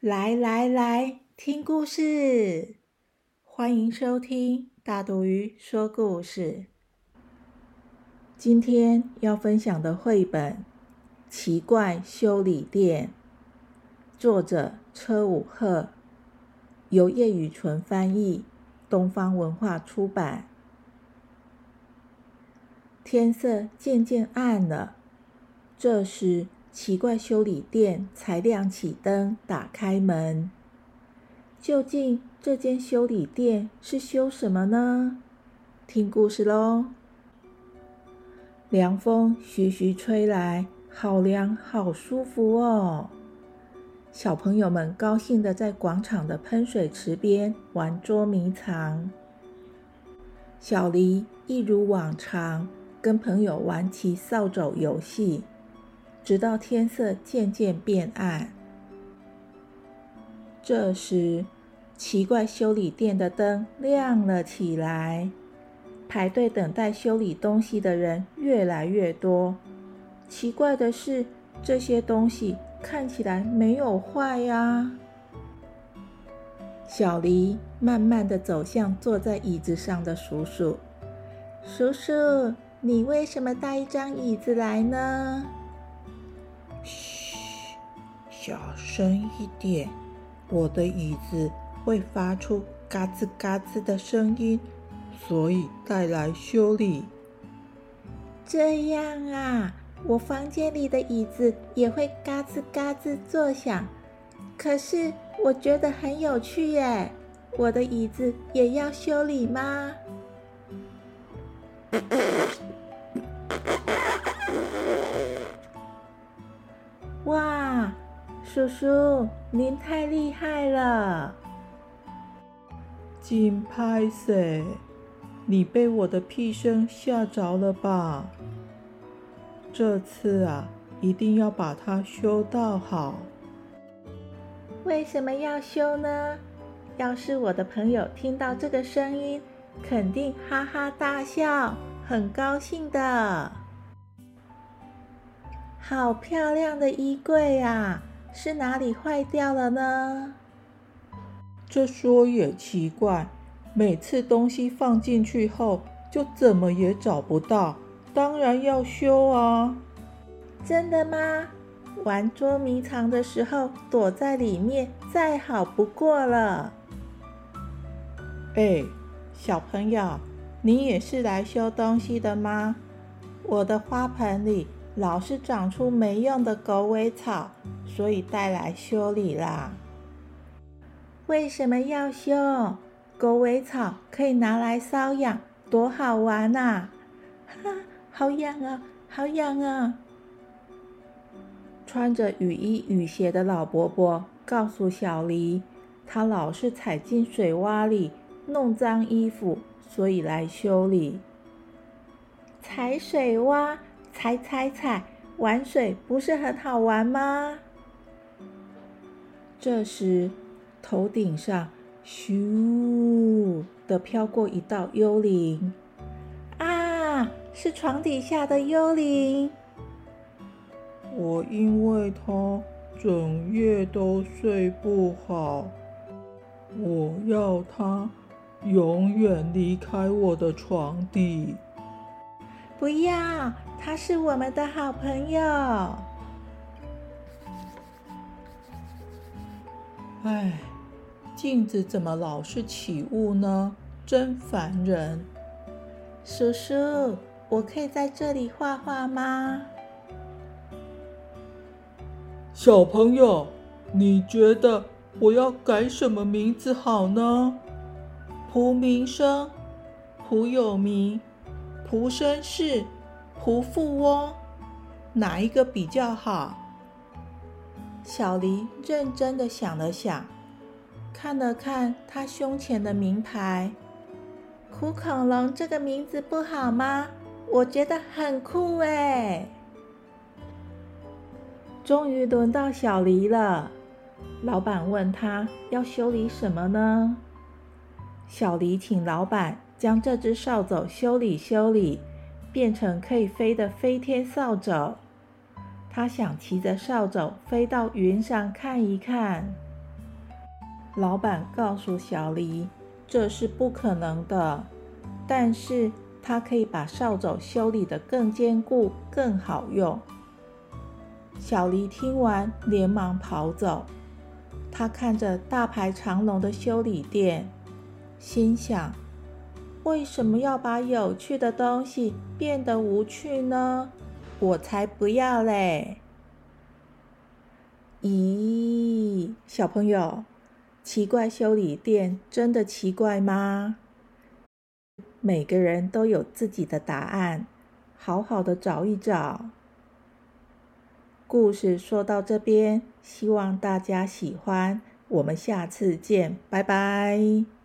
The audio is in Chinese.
来来来，听故事！欢迎收听大肚鱼说故事。今天要分享的绘本《奇怪修理店》，作者车武鹤，由叶雨纯翻译，东方文化出版。天色渐渐暗了，这时。奇怪，修理店才亮起灯，打开门。究竟这间修理店是修什么呢？听故事喽！凉风徐徐吹来，好凉，好舒服哦！小朋友们高兴的在广场的喷水池边玩捉迷藏。小黎一如往常，跟朋友玩起扫帚游戏。直到天色渐渐变暗，这时奇怪修理店的灯亮了起来。排队等待修理东西的人越来越多。奇怪的是，这些东西看起来没有坏呀。小黎慢慢的走向坐在椅子上的叔叔。叔叔，你为什么带一张椅子来呢？小声一点，我的椅子会发出嘎吱嘎吱的声音，所以带来修理。这样啊，我房间里的椅子也会嘎吱嘎吱作响，可是我觉得很有趣耶。我的椅子也要修理吗？叔叔，您太厉害了！金拍死，你被我的屁声吓着了吧？这次啊，一定要把它修到好。为什么要修呢？要是我的朋友听到这个声音，肯定哈哈大笑，很高兴的。好漂亮的衣柜啊！是哪里坏掉了呢？这说也奇怪，每次东西放进去后，就怎么也找不到，当然要修啊！真的吗？玩捉迷藏的时候躲在里面，再好不过了。哎，小朋友，你也是来修东西的吗？我的花盆里。老是长出没用的狗尾草，所以带来修理啦。为什么要修？狗尾草可以拿来搔痒，多好玩呐！哈，好痒啊，好痒啊！穿着雨衣雨鞋的老伯伯告诉小黎，他老是踩进水洼里，弄脏衣服，所以来修理。踩水洼。踩踩踩，玩水不是很好玩吗？这时，头顶上咻的飘过一道幽灵，啊，是床底下的幽灵。我因为他整夜都睡不好，我要他永远离开我的床底。不要，他是我们的好朋友。唉，镜子怎么老是起雾呢？真烦人！叔叔，我可以在这里画画吗？小朋友，你觉得我要改什么名字好呢？蒲明生、蒲有名、蒲生氏、蒲富翁，哪一个比较好？小黎认真的想了想，看了看他胸前的名牌，“苦恐龙”这个名字不好吗？我觉得很酷哎。终于轮到小黎了，老板问他要修理什么呢？小黎请老板将这只扫帚修理修理，变成可以飞的飞天扫帚。他想骑着扫帚飞到云上看一看。老板告诉小黎，这是不可能的，但是他可以把扫帚修理得更坚固、更好用。小黎听完，连忙跑走。他看着大排长龙的修理店。心想：为什么要把有趣的东西变得无趣呢？我才不要嘞！咦，小朋友，奇怪修理店真的奇怪吗？每个人都有自己的答案，好好的找一找。故事说到这边，希望大家喜欢。我们下次见，拜拜。